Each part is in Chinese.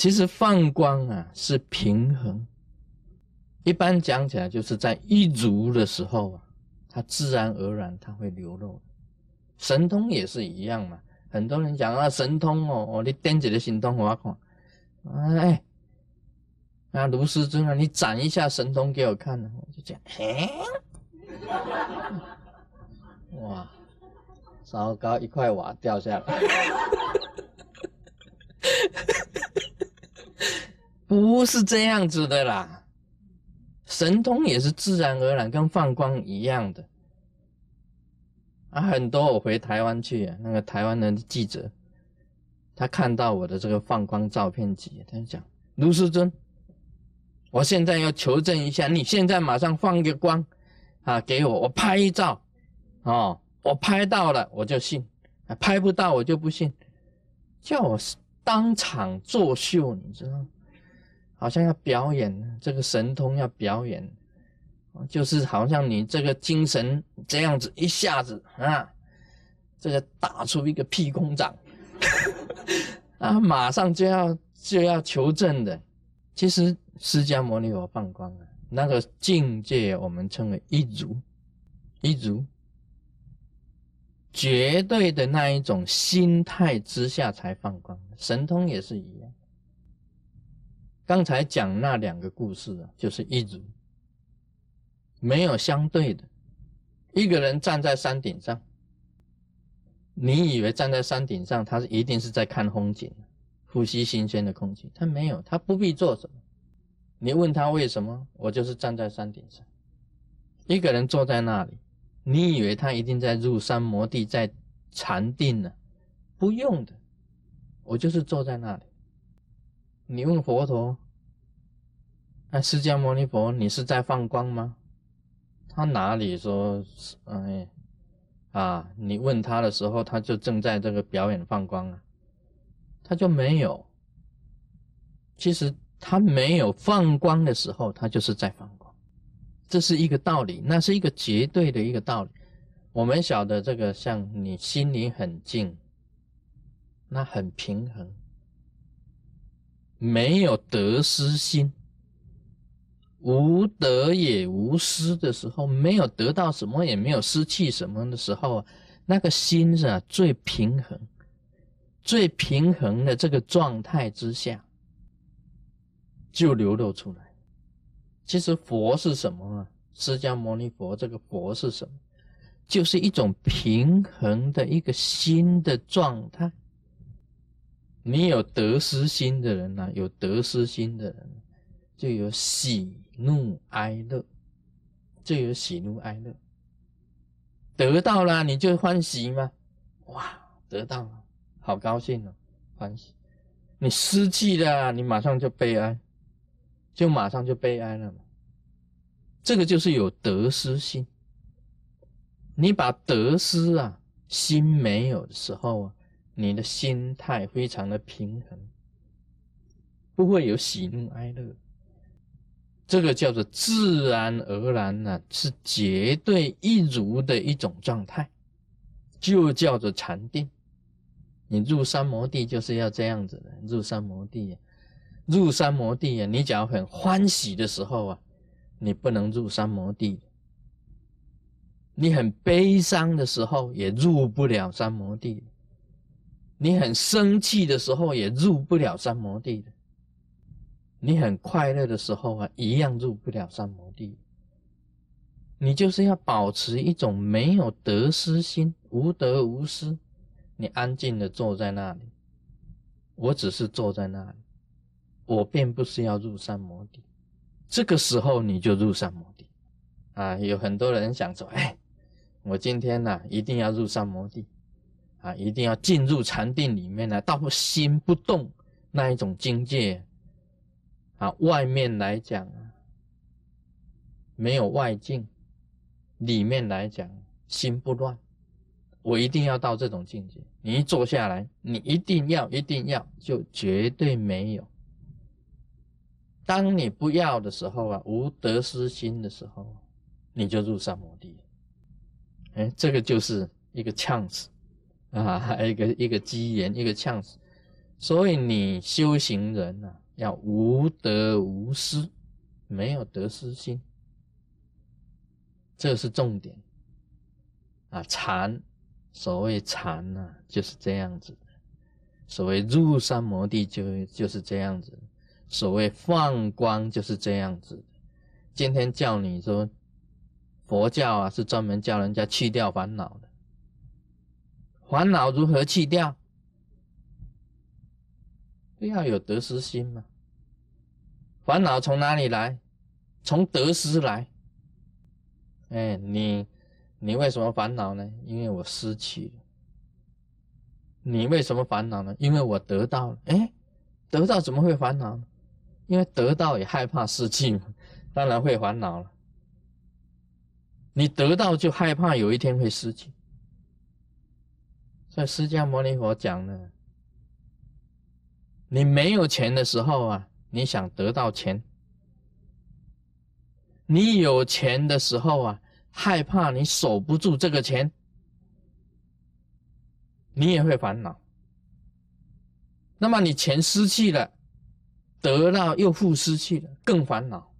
其实放光啊是平衡，一般讲起来就是在一如的时候啊，它自然而然它会流露。神通也是一样嘛，很多人讲啊神通哦，哦你点几个神通我看，哎，啊卢师尊啊，你展一下神通给我看呢，我就讲，嘿，哇，糟糕，一块瓦掉下来。不是这样子的啦，神通也是自然而然，跟放光一样的。啊，很多我回台湾去，那个台湾的记者，他看到我的这个放光照片集，他就讲：卢师尊，我现在要求证一下，你现在马上放个光啊给我，我拍一照，哦，我拍到了我就信，拍不到我就不信，叫我当场作秀，你知道？好像要表演这个神通要表演，就是好像你这个精神这样子一下子啊，这个打出一个屁空掌，啊，马上就要就要求证的。其实释迦牟尼佛放光了，那个境界我们称为一如，一如，绝对的那一种心态之下才放光。神通也是一样。刚才讲那两个故事啊，就是一组，没有相对的。一个人站在山顶上，你以为站在山顶上，他是一定是在看风景，呼吸新鲜的空气。他没有，他不必做什么。你问他为什么？我就是站在山顶上。一个人坐在那里，你以为他一定在入山摩地，在禅定呢？不用的，我就是坐在那里。你问佛陀，那释迦牟尼佛，你是在放光吗？他哪里说，哎，啊，你问他的时候，他就正在这个表演放光啊，他就没有。其实他没有放光的时候，他就是在放光，这是一个道理，那是一个绝对的一个道理。我们晓得这个，像你心里很静，那很平衡。没有得失心，无得也无失的时候，没有得到什么，也没有失去什么的时候，那个心是啊最平衡、最平衡的这个状态之下，就流露出来。其实佛是什么啊？释迦牟尼佛这个佛是什么？就是一种平衡的一个心的状态。你有得失心的人呢？有得失心的人，就有喜怒哀乐，就有喜怒哀乐。得到了你就欢喜吗？哇，得到了，好高兴啊，欢喜。你失去了，你马上就悲哀，就马上就悲哀了嘛。这个就是有得失心。你把得失啊心没有的时候啊。你的心态非常的平衡，不会有喜怒哀乐，这个叫做自然而然呢，是绝对一如的一种状态，就叫做禅定。你入三摩地就是要这样子的，入三摩地，入三摩地啊！你只要很欢喜的时候啊，你不能入三摩地；你很悲伤的时候也入不了三摩地。你很生气的时候也入不了三摩地，你很快乐的时候啊，一样入不了三摩地。你就是要保持一种没有得失心，无得无失。你安静的坐在那里，我只是坐在那里，我并不是要入三摩地。这个时候你就入三摩地啊！有很多人想说，哎，我今天呢一定要入三摩地。啊，一定要进入禅定里面来，到心不动那一种境界。啊，外面来讲，没有外境；里面来讲，心不乱。我一定要到这种境界。你一坐下来，你一定要，一定要，就绝对没有。当你不要的时候啊，无得失心的时候，你就入三摩地。哎，这个就是一个呛死。啊，还有一个一个机缘，一个呛死，所以你修行人啊，要无得无失，没有得失心，这是重点啊。禅，所谓禅呢，就是这样子的；所谓入三摩地，就就是这样子；所谓放光，就是这样子。今天叫你说，佛教啊，是专门教人家去掉烦恼的。烦恼如何去掉？不要有得失心嘛。烦恼从哪里来？从得失来。哎，你你为什么烦恼呢？因为我失去了。你为什么烦恼呢？因为我得到了。哎，得到怎么会烦恼呢？因为得到也害怕失去嘛，当然会烦恼了。你得到就害怕有一天会失去。所以释迦牟尼佛讲呢，你没有钱的时候啊，你想得到钱；你有钱的时候啊，害怕你守不住这个钱，你也会烦恼。那么你钱失去了，得到又复失去了，更烦恼。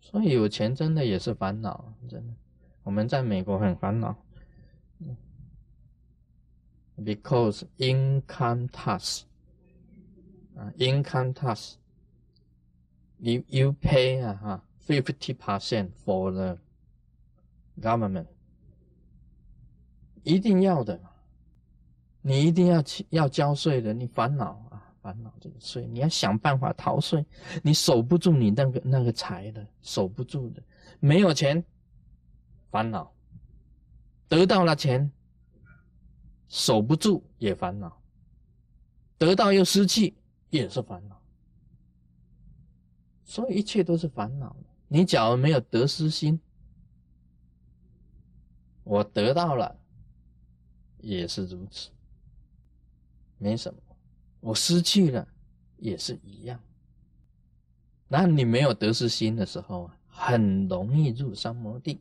所以有钱真的也是烦恼，真的。我们在美国很烦恼。Because income tax, uh, income tax, you you pay 啊哈 fifty percent for the government，一定要的，你一定要要交税的，你烦恼啊，烦恼这个税，你要想办法逃税，你守不住你那个那个财的，守不住的，没有钱，烦恼，得到了钱。守不住也烦恼，得到又失去也是烦恼，所以一切都是烦恼。你假如没有得失心，我得到了也是如此，没什么；我失去了也是一样。那你没有得失心的时候啊，很容易入三摩地，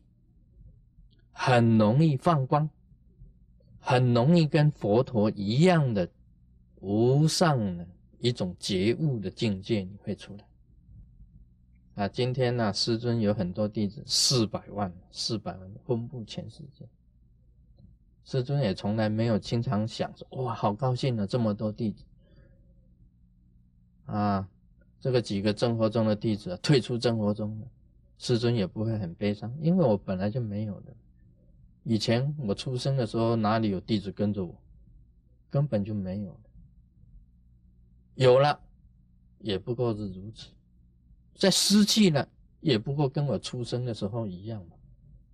很容易放光。很容易跟佛陀一样的无上的一种觉悟的境界，你会出来。啊，今天呢，师尊有很多弟子，四百万，四百万分布全世界。师尊也从来没有经常想说，哇，好高兴啊，这么多弟子。啊，这个几个正活中的弟子退出正活中了，师尊也不会很悲伤，因为我本来就没有的。以前我出生的时候，哪里有弟子跟着我？根本就没有。有了，也不过是如此。在失去了，也不过跟我出生的时候一样嘛。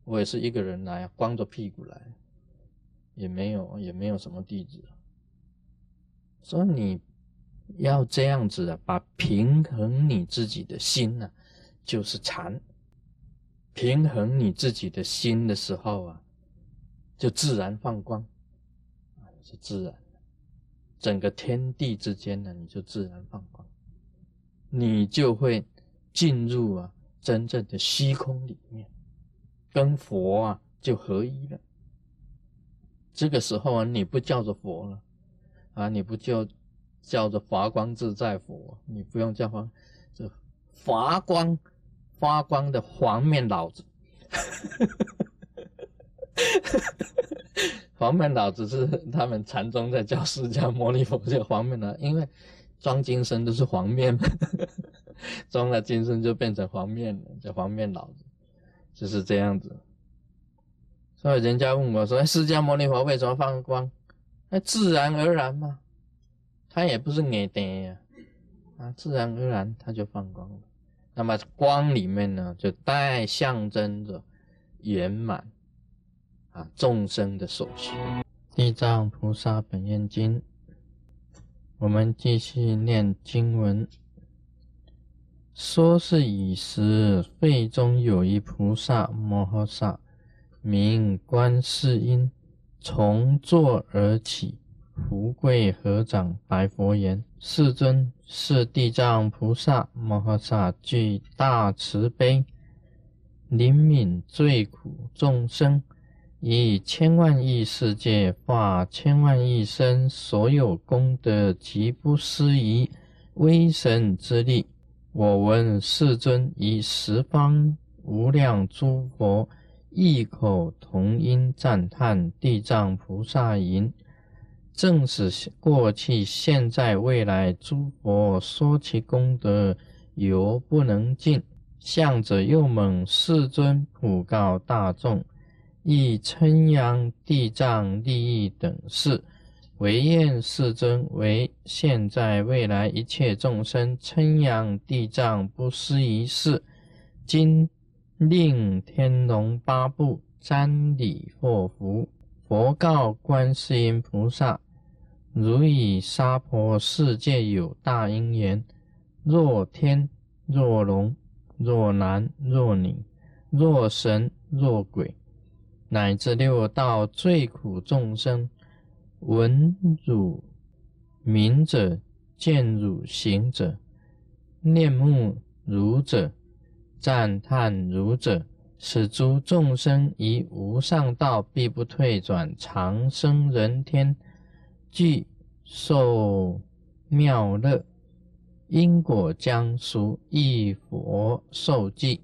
我也是一个人来，光着屁股来，也没有，也没有什么弟子。所以你要这样子啊，把平衡你自己的心呢，就是禅。平衡你自己的心的时候啊。就自然放光，是自然的，整个天地之间呢，你就自然放光，你就会进入啊真正的虚空里面，跟佛啊就合一了。这个时候啊，你不叫做佛了，啊，你不叫叫做华光自在佛，你不用叫发，这华光发光的黄面老子。黄面老子是他们禅宗在教释迦牟尼佛叫黄面的，因为装金身都是黄面，装了金身就变成黄面了，叫黄面老子，就是这样子。所以人家问我说：“释迦牟尼佛为什么放光？”那自然而然嘛，他也不是爱的呀，啊，自然而然他就放光了。那么光里面呢，就带象征着圆满。啊，众生的所需，《地藏菩萨本愿经》，我们继续念经文。说是以时，会中有一菩萨摩诃萨，名观世音，从座而起，福贵合掌，白佛言：“世尊，是地藏菩萨摩诃萨具大慈悲，怜悯罪苦众生。”以千万亿世界化千万亿生所有功德及不思议威神之力，我闻世尊以十方无量诸佛异口同音赞叹地藏菩萨言。正是过去、现在、未来诸佛说其功德犹不能尽，向者又猛世尊普告大众，亦称扬地藏利益等事，唯愿世尊为现在、未来一切众生称扬地藏不思一事，今令天龙八部瞻礼获福，佛告观世音菩萨。如以娑婆世界有大因缘，若天若龙若男若女若神若鬼，乃至六道最苦众生，闻汝名者，见汝行者，念慕汝者，赞叹汝者，使诸众生以无上道必不退转，长生人天。具受妙乐，因果将熟，一佛受记。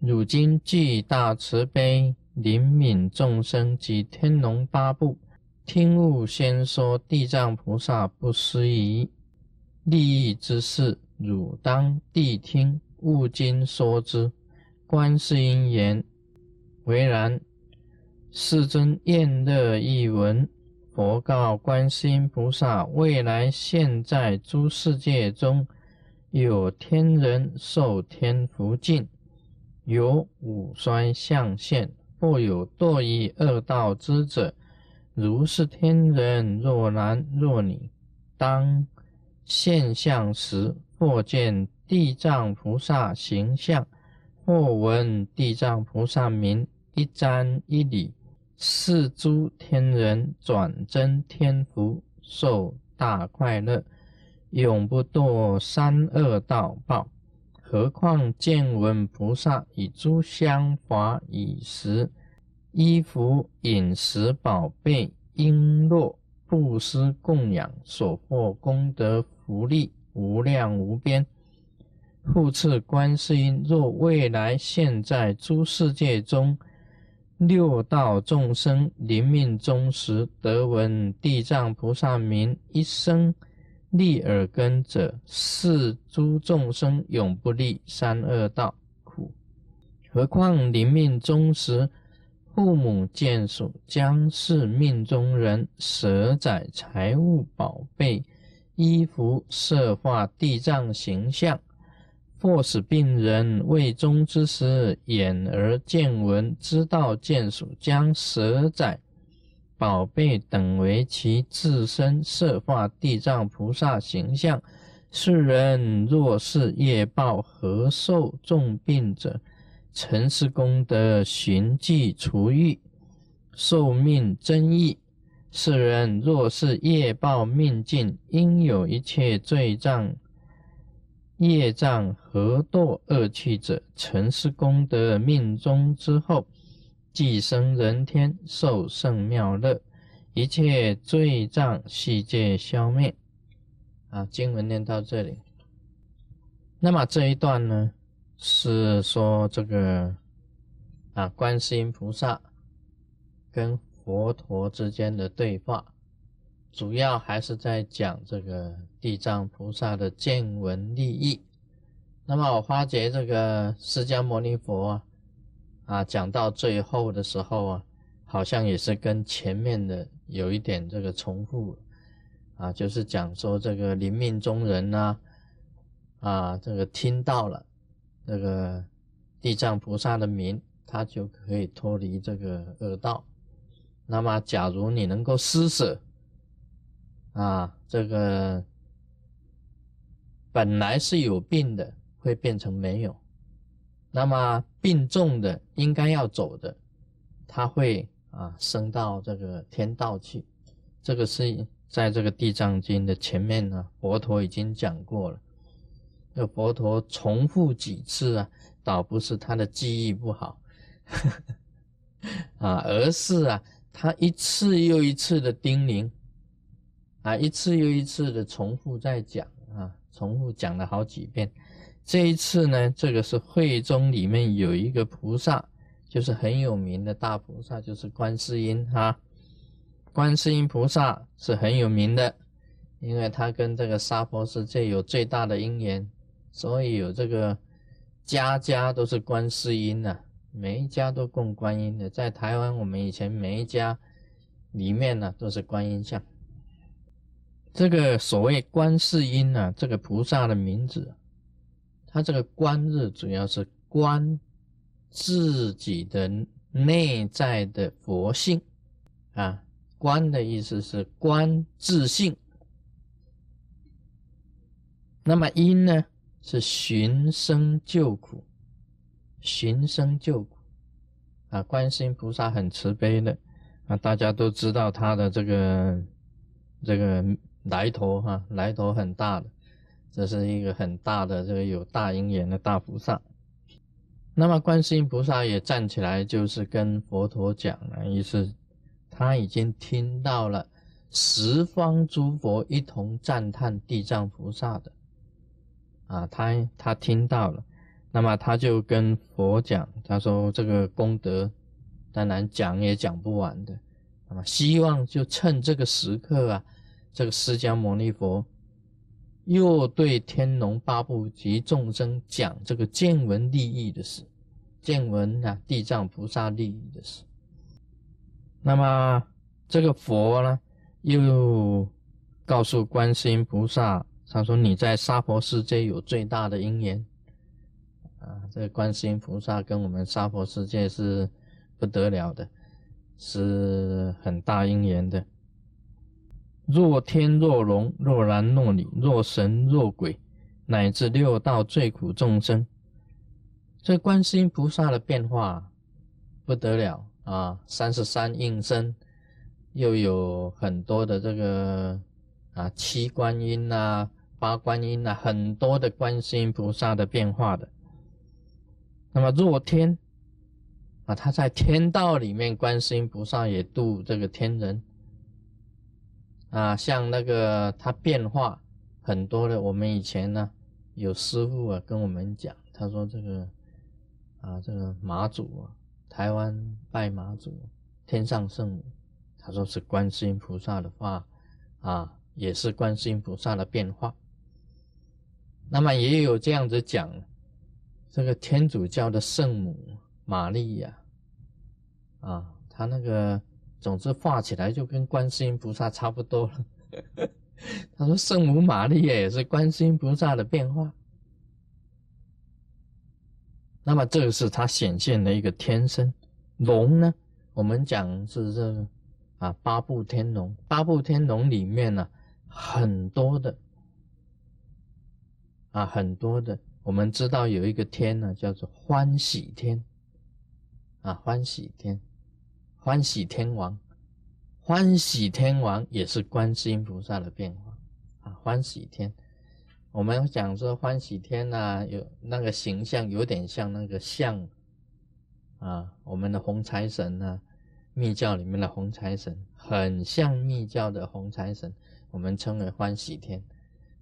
汝今具大慈悲，怜悯众生及天龙八部，听悟先说地藏菩萨不思议利益之事，汝当谛听，勿今说之。观世音言：为然。世尊厌乐一闻。佛告观世音菩萨：未来现在诸世界中有天人受天福尽，有五衰相现，或有堕于恶道之者。如是天人，若男若女，当现相时，或见地藏菩萨形象，或闻地藏菩萨名，一瞻一礼。是诸天人转增天福，受大快乐，永不堕三恶道报。何况见闻菩萨以诸香华以食、衣服、饮食、宝贝、璎珞布施供养，所获功德福利无量无边。复次，观世音若未来现在诸世界中。六道众生临命终时，得闻地藏菩萨名，一生立耳根者，是诸众生永不立三恶道苦。何况临命终时，父母眷属将是命中人，舍载财物宝贝、衣服，设化地藏形象。或使病人未终之时，眼而见闻，知道见属，将舍载宝贝等为其自身设化地藏菩萨形象。世人若是业报何受重病者，尘世功德寻迹除愈，寿命增益。世人若是业报命尽，应有一切罪障。业障何堕恶趣者，成是功德命中之后，即生人天，受胜妙乐，一切罪障悉皆消灭。啊，经文念到这里。那么这一段呢，是说这个啊，观世音菩萨跟佛陀之间的对话。主要还是在讲这个地藏菩萨的见闻利益。那么我发觉这个释迦牟尼佛啊，啊讲到最后的时候啊，好像也是跟前面的有一点这个重复啊，就是讲说这个临命中人呐，啊这个听到了这个地藏菩萨的名，他就可以脱离这个恶道。那么假如你能够施舍。啊，这个本来是有病的，会变成没有；那么病重的，应该要走的，他会啊升到这个天道去。这个是在这个《地藏经》的前面呢，佛陀已经讲过了。那佛陀重复几次啊，倒不是他的记忆不好，啊，而是啊，他一次又一次的叮咛，啊，一次又一次的重复在讲啊，重复讲了好几遍。这一次呢，这个是会中里面有一个菩萨，就是很有名的大菩萨，就是观世音哈。观世音菩萨是很有名的，因为他跟这个娑婆世界有最大的因缘，所以有这个家家都是观世音呐。每一家都供观音的，在台湾，我们以前每一家里面呢都是观音像。这个所谓观世音呢，这个菩萨的名字，他这个观日主要是观自己的内在的佛性啊，观的意思是观自性。那么因呢是寻生救苦。寻生救苦啊，观世音菩萨很慈悲的啊，大家都知道他的这个这个来头哈，来头很大的，这是一个很大的这个有大因缘的大菩萨。那么观世音菩萨也站起来，就是跟佛陀讲了，意思他已经听到了十方诸佛一同赞叹地藏菩萨的啊，他他听到了。那么他就跟佛讲，他说这个功德当然讲也讲不完的。那么希望就趁这个时刻啊，这个释迦牟尼佛又对天龙八部及众生讲这个见闻利益的事，见闻啊地藏菩萨利益的事。那么这个佛呢，又告诉观世音菩萨，他说你在娑婆世界有最大的因缘。啊，这观世音菩萨跟我们娑婆世界是不得了的，是很大因缘的。若天若龙，若男若女，若神若鬼，乃至六道最苦众生，这观世音菩萨的变化不得了啊！三十三应身，又有很多的这个啊七观音呐、八观音呐，很多的观世音菩萨的变化的。那么若天啊，他在天道里面，观世音菩萨也度这个天人啊，像那个他变化很多的。我们以前呢有师傅啊跟我们讲，他说这个啊这个马祖啊，台湾拜马祖天上圣母，他说是观世音菩萨的话啊，也是观世音菩萨的变化。那么也有这样子讲。这个天主教的圣母玛利亚啊，他那个总之画起来就跟观世音菩萨差不多了。他说圣母玛利亚也是观世音菩萨的变化。那么这个是他显现的一个天身龙呢？我们讲是这个啊八部天龙，八部天龙里面呢很多的啊很多的。我们知道有一个天呢，叫做欢喜天，啊，欢喜天，欢喜天王，欢喜天王也是观世音菩萨的变化，啊，欢喜天，我们讲说欢喜天呐，有那个形象有点像那个像，啊，我们的红财神呢，密教里面的红财神，很像密教的红财神，我们称为欢喜天。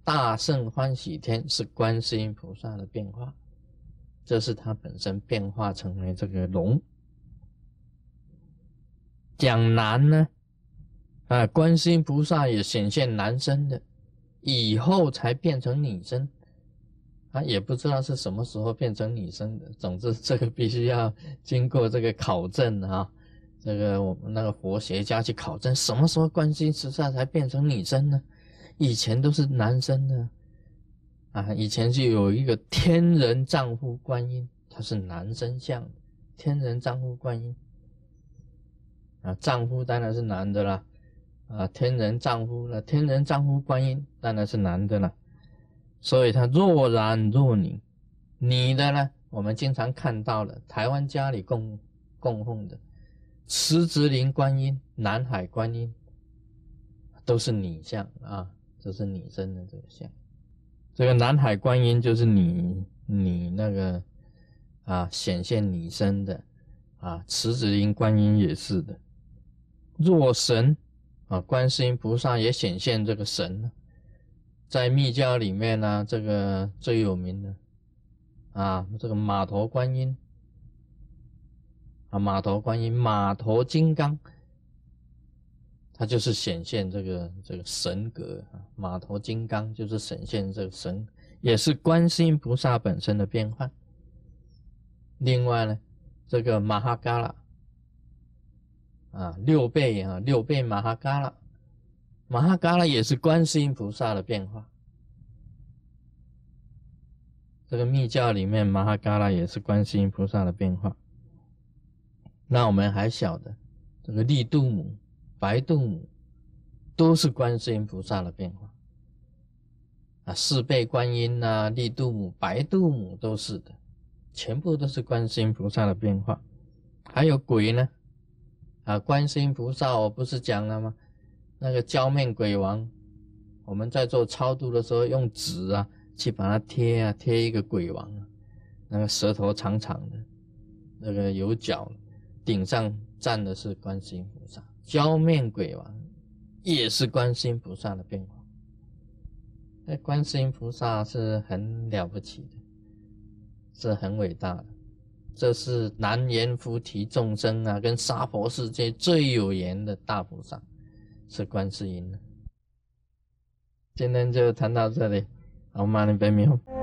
大圣欢喜天是观世音菩萨的变化，这是他本身变化成为这个龙。讲男呢，啊，观世音菩萨也显现男生的，以后才变成女生，啊，也不知道是什么时候变成女生的。总之，这个必须要经过这个考证啊，这个我们那个佛学家去考证，什么时候观世音菩萨才变成女生呢？以前都是男生的啊，以前就有一个天人丈夫观音，他是男生像，天人丈夫观音啊，丈夫当然是男的啦，啊，天人丈夫那天人丈夫观音当然是男的了，所以他若男若女，女的呢，我们经常看到了，台湾家里供供奉的慈子林观音、南海观音，都是女像啊。这是女生的这个像，这个南海观音就是女女那个啊显现女生的，啊，慈子林观音也是的。若神啊，观世音菩萨也显现这个神，在密教里面呢，这个最有名的啊，这个马头观音啊，马头观音，马头金刚，它就是显现这个这个神格啊，马头金刚就是显现这个神，也是观世音菩萨本身的变换。另外呢，这个马哈嘎拉啊，六倍啊，六倍马哈嘎拉，马哈嘎拉也是观世音菩萨的变化。这个密教里面，马哈嘎拉也是观世音菩萨的变化。那我们还晓得，这个利度母、白度母都是观世音菩萨的变化啊，四倍观音呐，利度母、白度母都是的。全部都是观世音菩萨的变化，还有鬼呢，啊，观世音菩萨我不是讲了吗？那个焦面鬼王，我们在做超度的时候用纸啊去把它贴啊贴一个鬼王，那个舌头长长的，那个有角，顶上站的是观世音菩萨，焦面鬼王也是观世音菩萨的变化，那观世音菩萨是很了不起的。是很伟大的，这是南阎浮提众生啊，跟娑婆世界最有缘的大菩萨，是观世音。今天就谈到这里，好，玛尼贝咪吽。